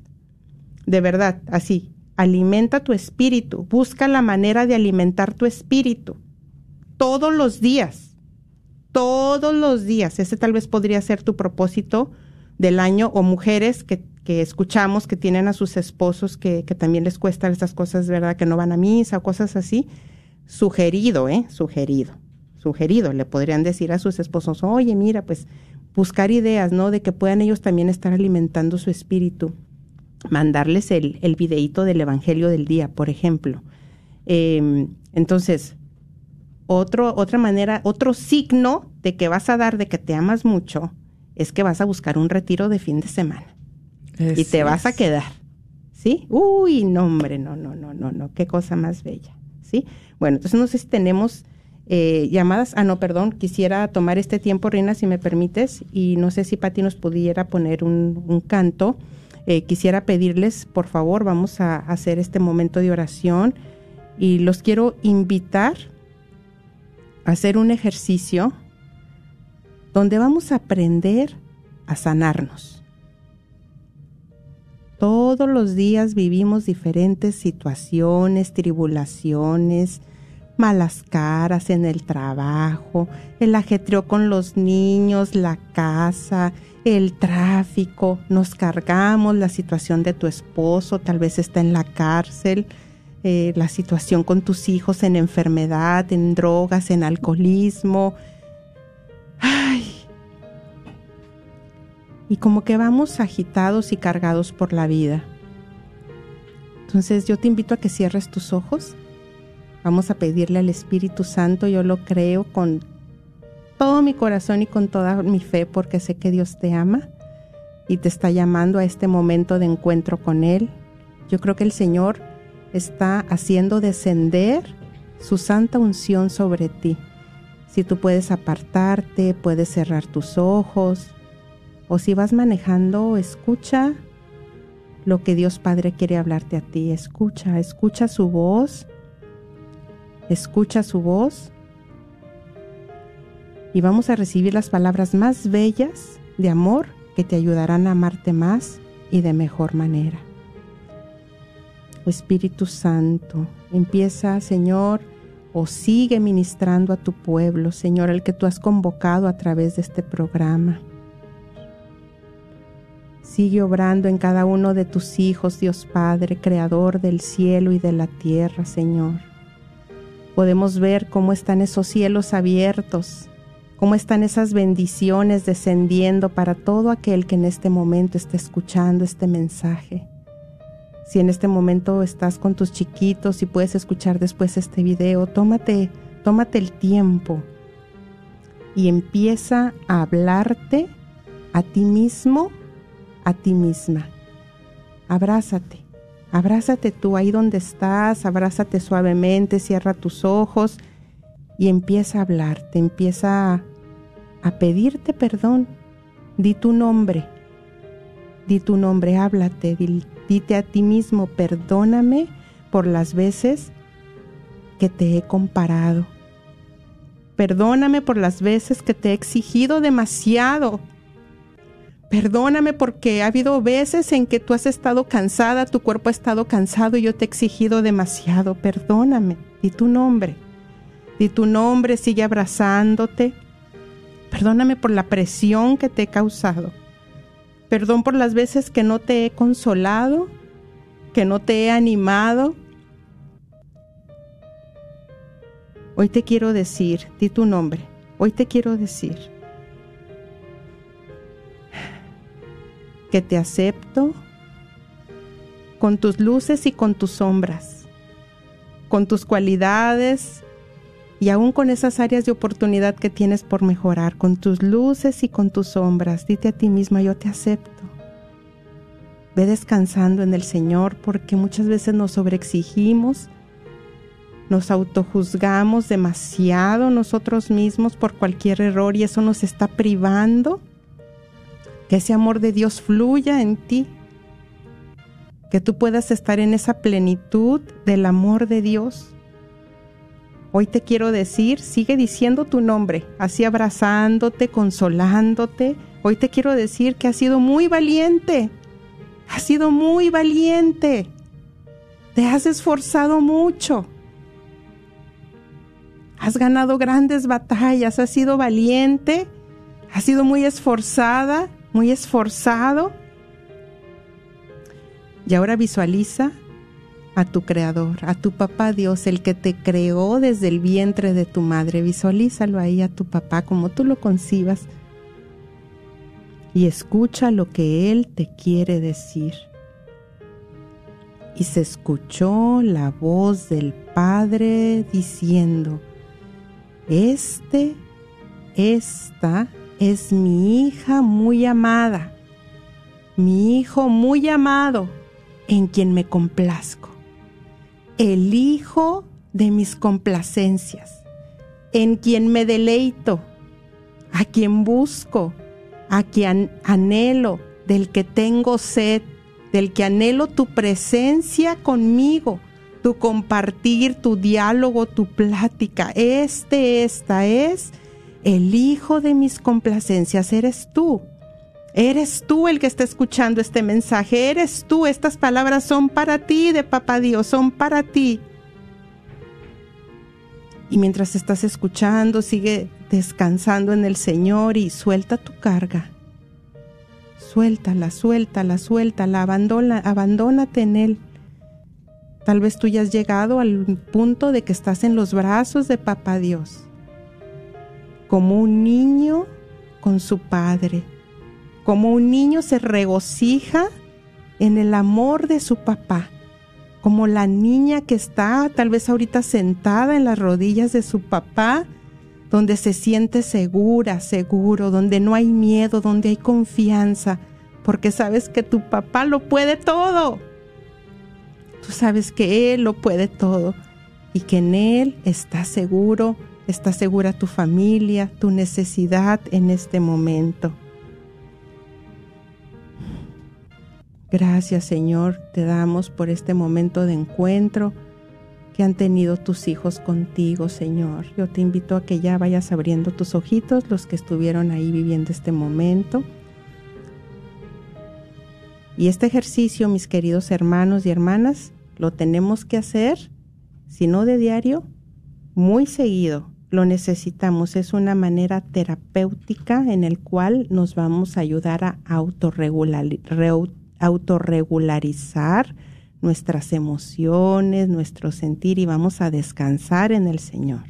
De verdad, así, alimenta tu espíritu, busca la manera de alimentar tu espíritu todos los días, todos los días. Ese tal vez podría ser tu propósito del año o mujeres que, que escuchamos que tienen a sus esposos que, que también les cuestan estas cosas, ¿verdad? Que no van a misa o cosas así. Sugerido, ¿eh? Sugerido. Sugerido. Le podrían decir a sus esposos, oye, mira, pues buscar ideas, ¿no? De que puedan ellos también estar alimentando su espíritu. Mandarles el, el videíto del Evangelio del día, por ejemplo. Eh, entonces, otro, otra manera, otro signo de que vas a dar de que te amas mucho es que vas a buscar un retiro de fin de semana. y te vas a quedar. ¿Sí? Uy, no, hombre, no, no, no, no, no, qué cosa más bella. ¿Sí? Bueno, entonces no sé si tenemos eh, llamadas. Ah, no, perdón, quisiera tomar este tiempo, Reina, si me permites, y no sé si Pati nos pudiera poner un, canto. Eh, quisiera pedirles, por favor, vamos a hacer este momento de oración y los quiero invitar a hacer un ejercicio donde vamos a aprender a sanarnos. Todos los días vivimos diferentes situaciones, tribulaciones, malas caras en el trabajo, el ajetreo con los niños, la casa, el tráfico, nos cargamos la situación de tu esposo, tal vez está en la cárcel, eh, la situación con tus hijos en enfermedad, en drogas, en alcoholismo. Ay. Y como que vamos agitados y cargados por la vida. Entonces yo te invito a que cierres tus ojos Vamos a pedirle al Espíritu Santo, yo lo creo con todo mi corazón y con toda mi fe porque sé que Dios te ama y te está llamando a este momento de encuentro con Él. Yo creo que el Señor está haciendo descender su santa unción sobre ti. Si tú puedes apartarte, puedes cerrar tus ojos, o si vas manejando, escucha lo que Dios Padre quiere hablarte a ti. Escucha, escucha su voz escucha su voz y vamos a recibir las palabras más bellas de amor que te ayudarán a amarte más y de mejor manera. Espíritu Santo, empieza, Señor, o sigue ministrando a tu pueblo, Señor, el que tú has convocado a través de este programa. Sigue obrando en cada uno de tus hijos, Dios Padre, Creador del cielo y de la tierra, Señor podemos ver cómo están esos cielos abiertos, cómo están esas bendiciones descendiendo para todo aquel que en este momento esté escuchando este mensaje. Si en este momento estás con tus chiquitos y puedes escuchar después este video, tómate, tómate el tiempo y empieza a hablarte a ti mismo, a ti misma. Abrázate. Abrázate tú ahí donde estás, abrázate suavemente, cierra tus ojos y empieza a hablarte, empieza a, pedirte perdón. Di tu nombre, di tu nombre, háblate, dite a ti mismo, perdóname por las veces que te he comparado. Perdóname por las veces que te he exigido demasiado Perdóname porque ha habido veces en que tú has estado cansada, tu cuerpo ha estado cansado y yo te he exigido demasiado. Perdóname. Di tu nombre. Di tu nombre, sigue abrazándote. Perdóname por la presión que te he causado. Perdón por las veces que no te he consolado, que no te he animado. Hoy te quiero decir, di tu nombre, hoy te quiero decir que te acepto con tus luces y con tus sombras, con tus cualidades y aún con esas áreas de oportunidad que tienes por mejorar, con tus luces y con tus sombras. Dite a ti misma, yo te acepto. Ve descansando en el Señor porque muchas veces nos sobreexigimos, nos autojuzgamos demasiado nosotros mismos por cualquier error y eso nos está privando que ese amor de Dios fluya en ti, que tú puedas estar en esa plenitud del amor de Dios. Hoy te quiero decir, sigue diciendo tu nombre, así abrazándote, consolándote. Hoy te quiero decir que has sido muy valiente, has sido muy valiente, te has esforzado mucho, has ganado grandes batallas, has sido valiente, has sido muy esforzada muy esforzado. Y ahora visualiza a tu creador, a tu papá Dios, el que te creó desde el vientre de tu madre. Visualízalo ahí a tu papá como tú lo concibas. Y escucha lo que él te quiere decir. Y se escuchó la voz del Padre diciendo, Este, esta es mi hija muy amada, mi hijo muy amado, en quien me complazco, el hijo de mis complacencias, en quien me deleito, a quien busco, a quien anhelo, del que tengo sed, del que anhelo tu presencia conmigo, tu compartir, tu diálogo, tu plática. Este, esta es el hijo de mis complacencias eres tú. Eres tú el que está escuchando este mensaje, eres tú, estas palabras son para ti de Papá Dios, son para ti. Y mientras estás escuchando, sigue descansando en el Señor y suelta tu carga. Suéltala, suéltala, suéltala, abandona, abandónate en Él. Tal vez tú ya has llegado al punto de que estás en los brazos de Papá Dios como un niño con su padre, como un niño se regocija en el amor de su papá, como la niña que está tal vez ahorita sentada en las rodillas de su papá, donde se siente segura, seguro, donde no hay miedo, donde hay confianza, porque sabes que tu papá lo puede todo. Tú sabes que Él lo puede todo y que en Él está seguro está segura tu familia, tu necesidad en este momento. Gracias Señor, te damos por este momento de encuentro que han tenido tus hijos contigo, Señor. Yo te invito a que ya vayas abriendo tus ojitos, los que estuvieron ahí viviendo este momento. Y este ejercicio, mis queridos hermanos y hermanas, lo tenemos que hacer, si no de diario, muy seguido, lo necesitamos. Es una manera terapéutica en el cual nos vamos a ayudar a autorregularizar nuestras emociones, nuestro sentir y vamos a descansar en el Señor.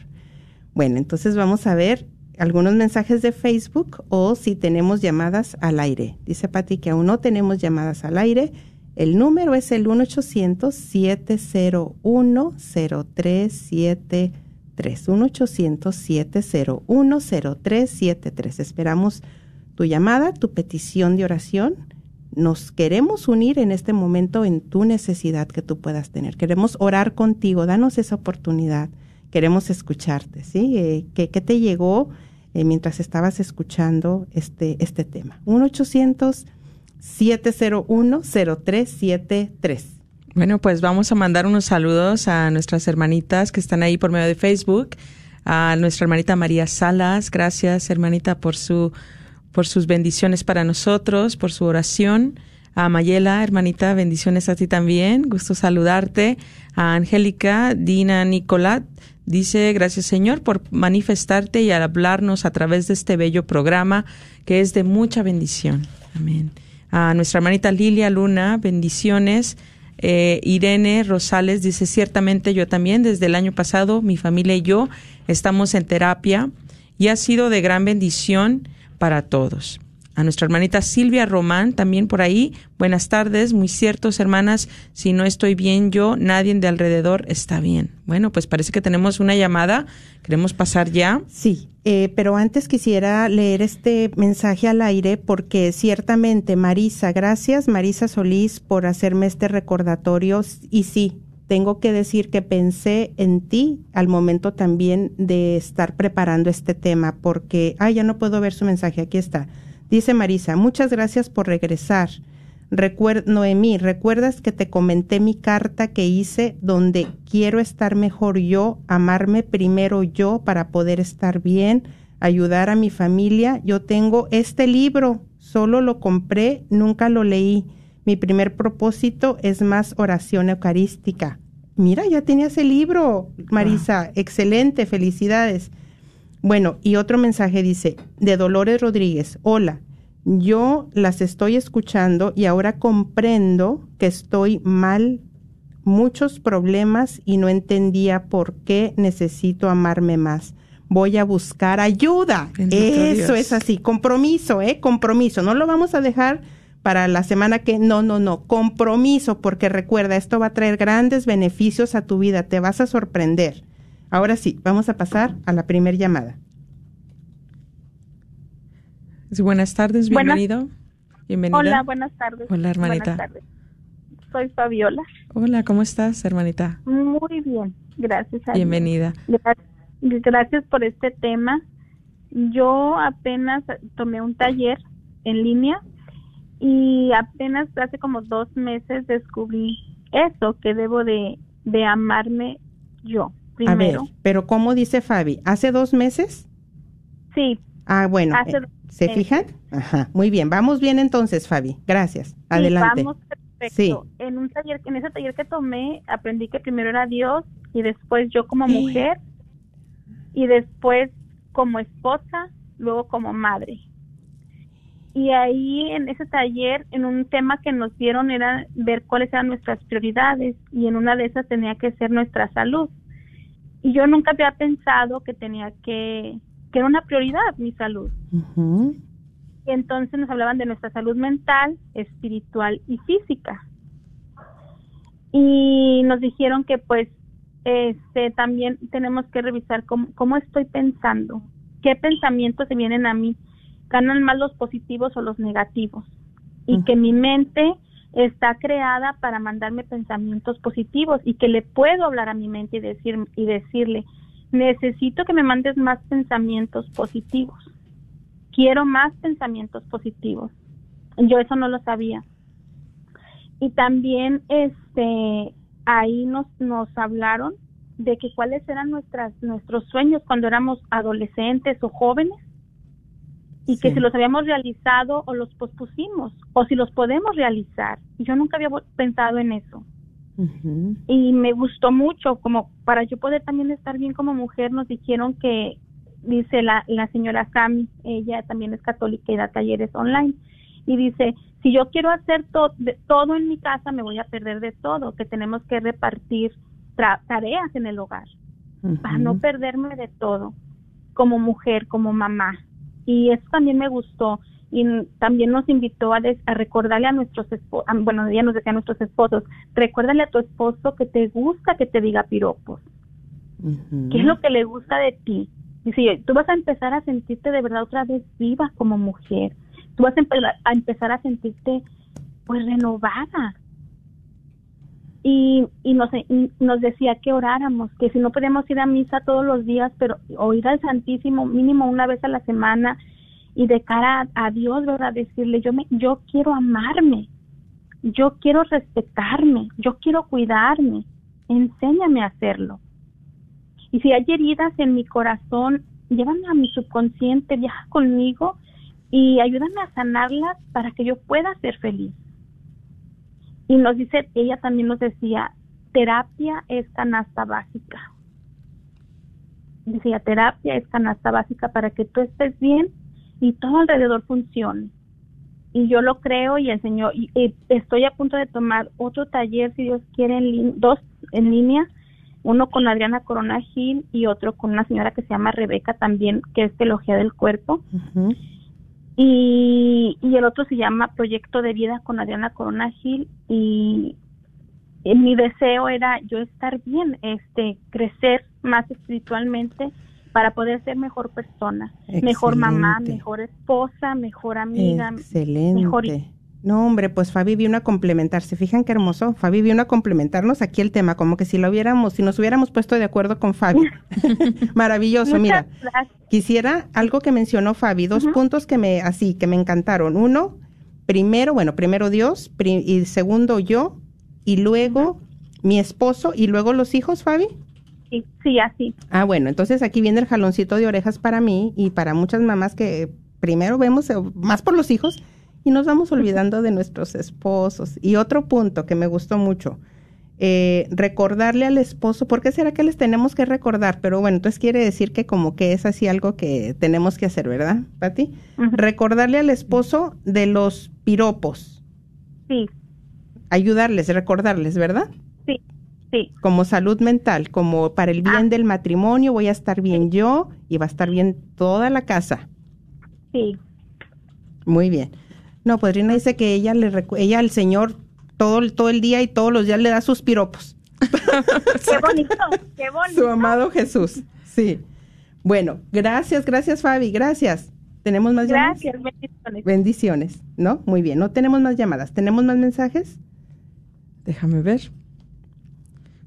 Bueno, entonces vamos a ver algunos mensajes de Facebook o si tenemos llamadas al aire. Dice Pati que aún no tenemos llamadas al aire. El número es el 1 800 701 0373 1-800-701-0373. Esperamos tu llamada, tu petición de oración. Nos queremos unir en este momento en tu necesidad que tú puedas tener. Queremos orar contigo, danos esa oportunidad. Queremos escucharte, ¿sí? Eh, ¿qué, te llegó eh, mientras estabas escuchando este, este tema? 1-800-701-0373. Bueno, pues vamos a mandar unos saludos a nuestras hermanitas que están ahí por medio de Facebook. A nuestra hermanita María Salas, gracias hermanita por su por sus bendiciones para nosotros, por su oración. A Mayela, hermanita, bendiciones a ti también. Gusto saludarte. A Angélica, Dina Nicolat, dice, gracias Señor por manifestarte y hablarnos a través de este bello programa que es de mucha bendición. Amén. A nuestra hermanita Lilia Luna, bendiciones Eh, Irene Rosales dice, ciertamente yo también, desde el año pasado, mi familia y yo estamos en terapia y ha sido de gran bendición para todos a nuestra hermanita Silvia Román, también por ahí. Buenas tardes, muy ciertos, hermanas. Si no estoy bien yo, nadie de alrededor está bien. Bueno, pues parece que tenemos una llamada. ¿Queremos pasar ya? Sí, eh, pero antes quisiera leer este mensaje al aire porque ciertamente, Marisa, gracias Marisa Solís por hacerme este recordatorio. Y sí, tengo que decir que pensé en ti al momento también de estar preparando este tema porque, ay, ya no puedo ver su mensaje, aquí está Dice Marisa, muchas gracias por regresar. Noemí, ¿recuerdas que te comenté mi carta que hice donde quiero estar mejor yo, amarme primero yo para poder estar bien, ayudar a mi familia? Yo tengo este libro, solo lo compré, nunca lo leí. Mi primer propósito es más oración eucarística. Mira, ya tenías el libro, Marisa. Excelente, felicidades. Bueno, y otro mensaje dice, de Dolores Rodríguez, hola, yo las estoy escuchando y ahora comprendo que estoy mal, muchos problemas y no entendía por qué necesito amarme más. Voy a buscar ayuda. Eso es así, compromiso, ¿eh? Compromiso. No lo vamos a dejar para la semana que no, no, no, compromiso, porque recuerda, esto va a traer grandes beneficios a tu vida, te vas a sorprender. Ahora sí, vamos a pasar a la primera llamada. buenas tardes, bienvenido. Bienvenida. Hola, buenas tardes. Hola, hermanita. Soy Fabiola. Hola, ¿cómo estás, hermanita? Muy bien, gracias. A Bienvenida. Gracias por este tema. Yo apenas tomé un taller en línea y apenas hace como dos meses descubrí eso, que debo de, de amarme yo primero. A ver, pero ¿cómo dice Fabi? ¿Hace dos meses? Sí. Ah, bueno. Hace, eh, ¿Se fijan? Ajá, muy bien. Vamos bien entonces, Fabi. Gracias. Adelante. vamos perfecto. En un taller, en ese taller que tomé, aprendí que primero era Dios y después yo como mujer y después como esposa, luego como madre. Y ahí en ese taller, en un tema que nos dieron era ver cuáles eran nuestras prioridades y en una de esas tenía que ser nuestra salud. Y yo nunca había pensado que tenía que que era una prioridad mi salud. Y entonces nos hablaban de nuestra salud mental, espiritual y física. Y nos dijeron que pues este también tenemos que revisar cómo, cómo estoy pensando, qué pensamientos se vienen a mí, ganan más los positivos o los negativos. Y que mi mente está creada para mandarme pensamientos positivos y que le puedo hablar a mi mente y decir y decirle, necesito que me mandes más pensamientos positivos. Quiero más pensamientos positivos. Yo eso no lo sabía. Y también este ahí nos nos hablaron de que cuáles eran nuestras nuestros sueños cuando éramos adolescentes o jóvenes y que si los habíamos realizado o los pospusimos o si los podemos realizar. Yo nunca había pensado en eso. Y me gustó mucho, como para yo poder también estar bien como mujer, nos dijeron que, dice la, la señora Cami, ella también es católica y da talleres online, y dice, si yo quiero hacer todo en mi casa, me voy a perder de todo, que tenemos que repartir tareas en el hogar, para no perderme de todo, como mujer, como mamá. Y eso también me gustó y también nos invitó a, a recordarle a nuestros esposos, bueno, ella nos decía a nuestros esposos, recuérdale a tu esposo que te gusta que te diga piropos. ¿Qué es lo que le gusta de ti? Dice, tú vas a empezar a sentirte de verdad otra vez viva como mujer. Tú vas a, a empezar a sentirte pues renovada. Y, y, nos, nos decía que oráramos, que si no podíamos ir a misa todos los días, pero o al Santísimo mínimo una vez a la semana, y de cara a, Dios, ¿verdad? Decirle, yo, me, yo quiero amarme, yo quiero respetarme, yo quiero cuidarme, enséñame a hacerlo. Y si hay heridas en mi corazón, llévame a mi subconsciente, viaja conmigo y ayúdame a sanarlas para que yo pueda ser feliz. Y nos dice, ella también nos decía, terapia es canasta básica. Decía, terapia es canasta básica para que tú estés bien y todo alrededor funcione. y yo lo creo y el Señor, y, estoy a punto de tomar otro taller, si Dios quiere, en dos en línea, uno con Adriana Corona Gil y otro con una señora que se llama Rebeca también, que es teología del cuerpo. Ujú. Y, y el otro se llama Proyecto de Vida con Adriana Corona Gil y, y mi deseo era yo estar bien, este, crecer más espiritualmente para poder ser mejor persona, mejor mamá, mejor esposa, mejor amiga, Excelente. mejor No, hombre, pues Fabi vino a complementarse. Fijan qué hermoso. Fabi vino a complementarnos aquí el tema, como que si lo hubiéramos, si nos hubiéramos puesto de acuerdo con Fabi. Maravilloso, Muchas mira. gracias. Quisiera algo que mencionó Fabi, dos puntos que me así que me encantaron. Uno, primero, bueno, primero Dios, y segundo yo, y luego mi esposo y luego los hijos, Fabi. Sí, sí, así. Ah, bueno, entonces aquí viene el jaloncito de orejas para mí y para muchas mamás que primero vemos eh, más por los hijos y nos vamos olvidando de nuestros esposos. Y otro punto que me gustó mucho, eh, recordarle al esposo, ¿por qué será que les tenemos que recordar? Pero bueno, entonces quiere decir que como que es así algo que tenemos que hacer, ¿verdad, Pati? Recordarle al esposo de los piropos, Sí, ayudarles, recordarles, ¿verdad? sí, sí, como salud mental, como para el bien Ah. del matrimonio, voy a estar bien yo y va a estar bien toda la casa. sí. Muy bien. No, pues Rina dice que ella le recu- ella al Señor todo, el- todo el día y todos los días le da sus piropos. Qué bonito, qué bonito. Su amado Jesús. Sí. Bueno, gracias, gracias Fabi, gracias. ¿Tenemos más llamadas? Gracias, bendiciones. Bendiciones, ¿no? Muy bien, no tenemos más llamadas. ¿Tenemos más mensajes? Déjame ver.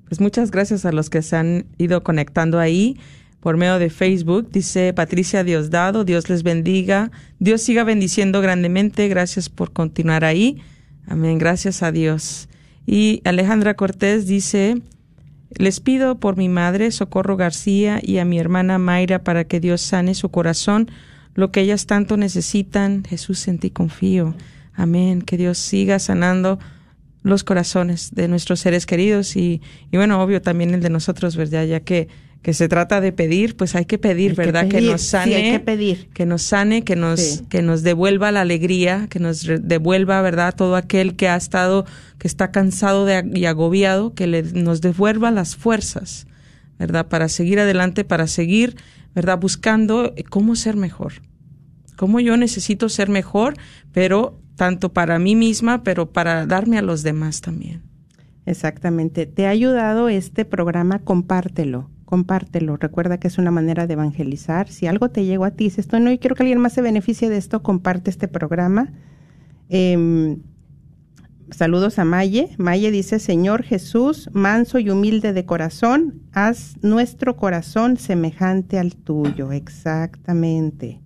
Pues muchas gracias a los que se han ido conectando ahí por medio de Facebook. Dice Patricia Diosdado, Dios les bendiga. Dios siga bendiciendo grandemente. Gracias por continuar ahí. Amén. Gracias a Dios. Y Alejandra Cortés dice, les pido por mi madre Socorro García y a mi hermana Mayra para que Dios sane su corazón, lo que ellas tanto necesitan. Jesús en ti confío. Amén. Que Dios siga sanando los corazones de nuestros seres queridos y, y bueno, obvio también el de nosotros, ¿verdad? Ya que, que se trata de pedir, pues hay que pedir, Hay ¿verdad? Que, pedir, nos sí, sane. hay que pedir. Que nos sane, que nos, Sí. que nos devuelva la alegría, que nos devuelva, ¿verdad? Todo aquel que ha estado, que está cansado de, y agobiado, que le, nos devuelva las fuerzas, ¿verdad? Para seguir adelante, para seguir, ¿verdad? Buscando eh, cómo ser mejor. Cómo yo necesito ser mejor, pero tanto para mí misma, pero para darme a los demás también. Exactamente. ¿Te ha ayudado este programa? Compártelo, compártelo. Recuerda que es una manera de evangelizar. Si algo te llegó a ti, esto no, y quiero que alguien más se beneficie de esto, comparte este programa. Em, saludos a Maye. Maye dice, Señor Jesús, manso y humilde de corazón, haz nuestro corazón semejante al tuyo. Exactamente.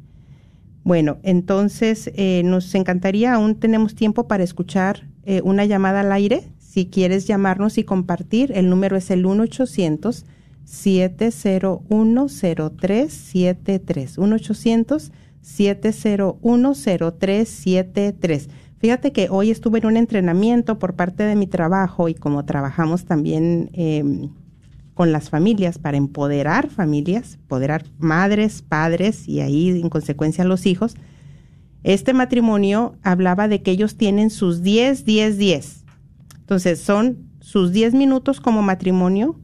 Bueno, entonces eh, nos encantaría, aún tenemos tiempo para escuchar eh, una llamada al aire. Si quieres llamarnos y compartir, el número es el 1-800-701-0373. 1-800-701-0373. Fíjate que hoy estuve en un entrenamiento por parte de mi trabajo y como trabajamos también eh, con las familias para empoderar familias, empoderar madres, padres y ahí en consecuencia los hijos, este matrimonio hablaba de que ellos tienen sus 10, 10, 10. Entonces son sus 10 minutos como matrimonio,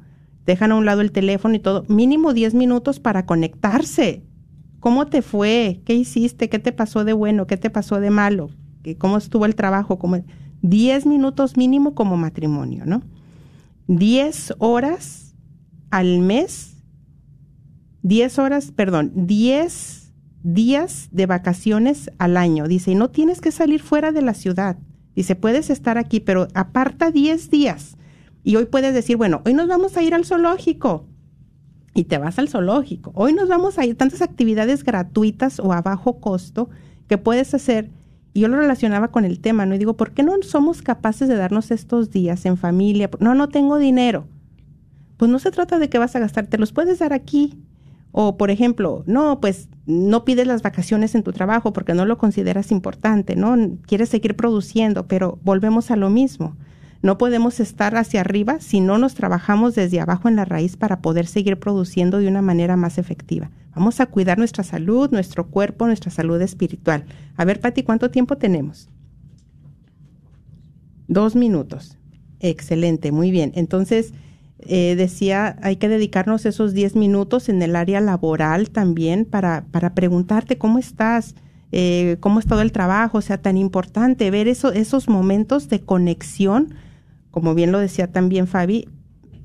dejan a un lado el teléfono y todo, mínimo 10 minutos para conectarse. ¿Cómo te fue? ¿Qué hiciste? ¿Qué te pasó de bueno? ¿Qué te pasó de malo? ¿Qué- ¿Cómo estuvo el trabajo? ¿Cómo? 10 minutos mínimo como matrimonio, ¿no? 10 horas al mes, 10 horas, perdón, 10 días de vacaciones al año. Dice, y no tienes que salir fuera de la ciudad. Dice, puedes estar aquí, pero aparta 10 días. Y hoy puedes decir, bueno, hoy nos vamos a ir al zoológico. Y te vas al zoológico. Hoy nos vamos a ir tantas actividades gratuitas o a bajo costo que puedes hacer. Y yo lo relacionaba con el tema, ¿no? Y digo, ¿por qué no somos capaces de darnos estos días en familia? No, no tengo dinero. Pues no se trata de que vas a gastar, te los puedes dar aquí. O, por ejemplo, no, pues no pides las vacaciones en tu trabajo porque no lo consideras importante, ¿no? Quieres seguir produciendo, pero volvemos a lo mismo. No podemos estar hacia arriba si no nos trabajamos desde abajo en la raíz para poder seguir produciendo de una manera más efectiva. Vamos a cuidar nuestra salud, nuestro cuerpo, nuestra salud espiritual. A ver, Pati, ¿cuánto tiempo tenemos? Dos minutos. Excelente, muy bien. Entonces, eh, decía, hay que dedicarnos esos diez minutos en el área laboral también para, para preguntarte cómo estás, eh, cómo es todo el trabajo, o sea, tan importante ver eso, esos momentos de conexión, como bien lo decía también Fabi,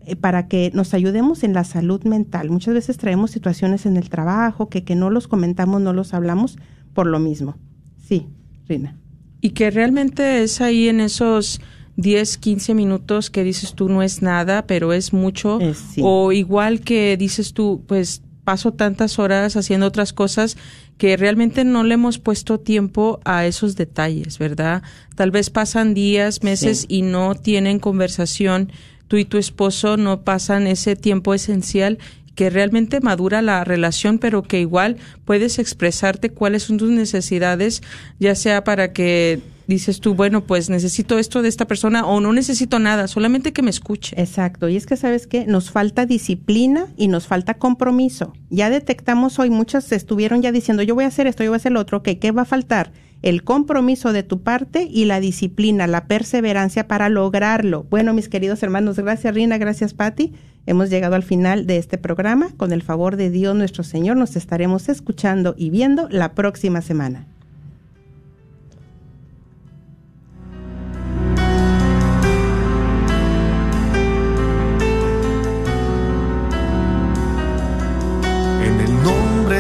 eh, para que nos ayudemos en la salud mental. Muchas veces traemos situaciones en el trabajo que, que no los comentamos, no los hablamos por lo mismo. Sí, Rina. Y que realmente es ahí en esos 10, 15 minutos que dices tú no es nada, pero es mucho. O igual que dices tú, pues paso tantas horas haciendo otras cosas que realmente no le hemos puesto tiempo a esos detalles, ¿verdad? Tal vez pasan días, meses y no tienen conversación. Tú y tu esposo no pasan ese tiempo esencial que realmente madura la relación, pero que igual puedes expresarte cuáles son tus necesidades, ya sea para que dices tú, bueno, pues necesito esto de esta persona o no necesito nada, solamente que me escuche. Exacto, y es que sabes que nos falta disciplina y nos falta compromiso. Ya detectamos hoy, muchas estuvieron ya diciendo, yo voy a hacer esto, yo voy a hacer lo otro, que ¿qué va a faltar? El compromiso de tu parte y la disciplina, la perseverancia para lograrlo. Bueno, mis queridos hermanos, gracias Rina, gracias Patti. Hemos llegado al final de este programa. Con el favor de Dios nuestro Señor, nos estaremos escuchando y viendo la próxima semana.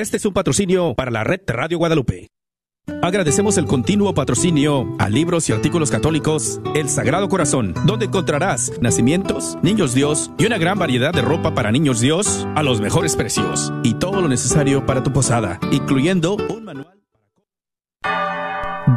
Este es un patrocinio para la red Radio Guadalupe. Agradecemos el continuo patrocinio a libros y artículos católicos El Sagrado Corazón, donde encontrarás nacimientos, niños Dios y una gran variedad de ropa para niños Dios a los mejores precios y todo lo necesario para tu posada, incluyendo un manual.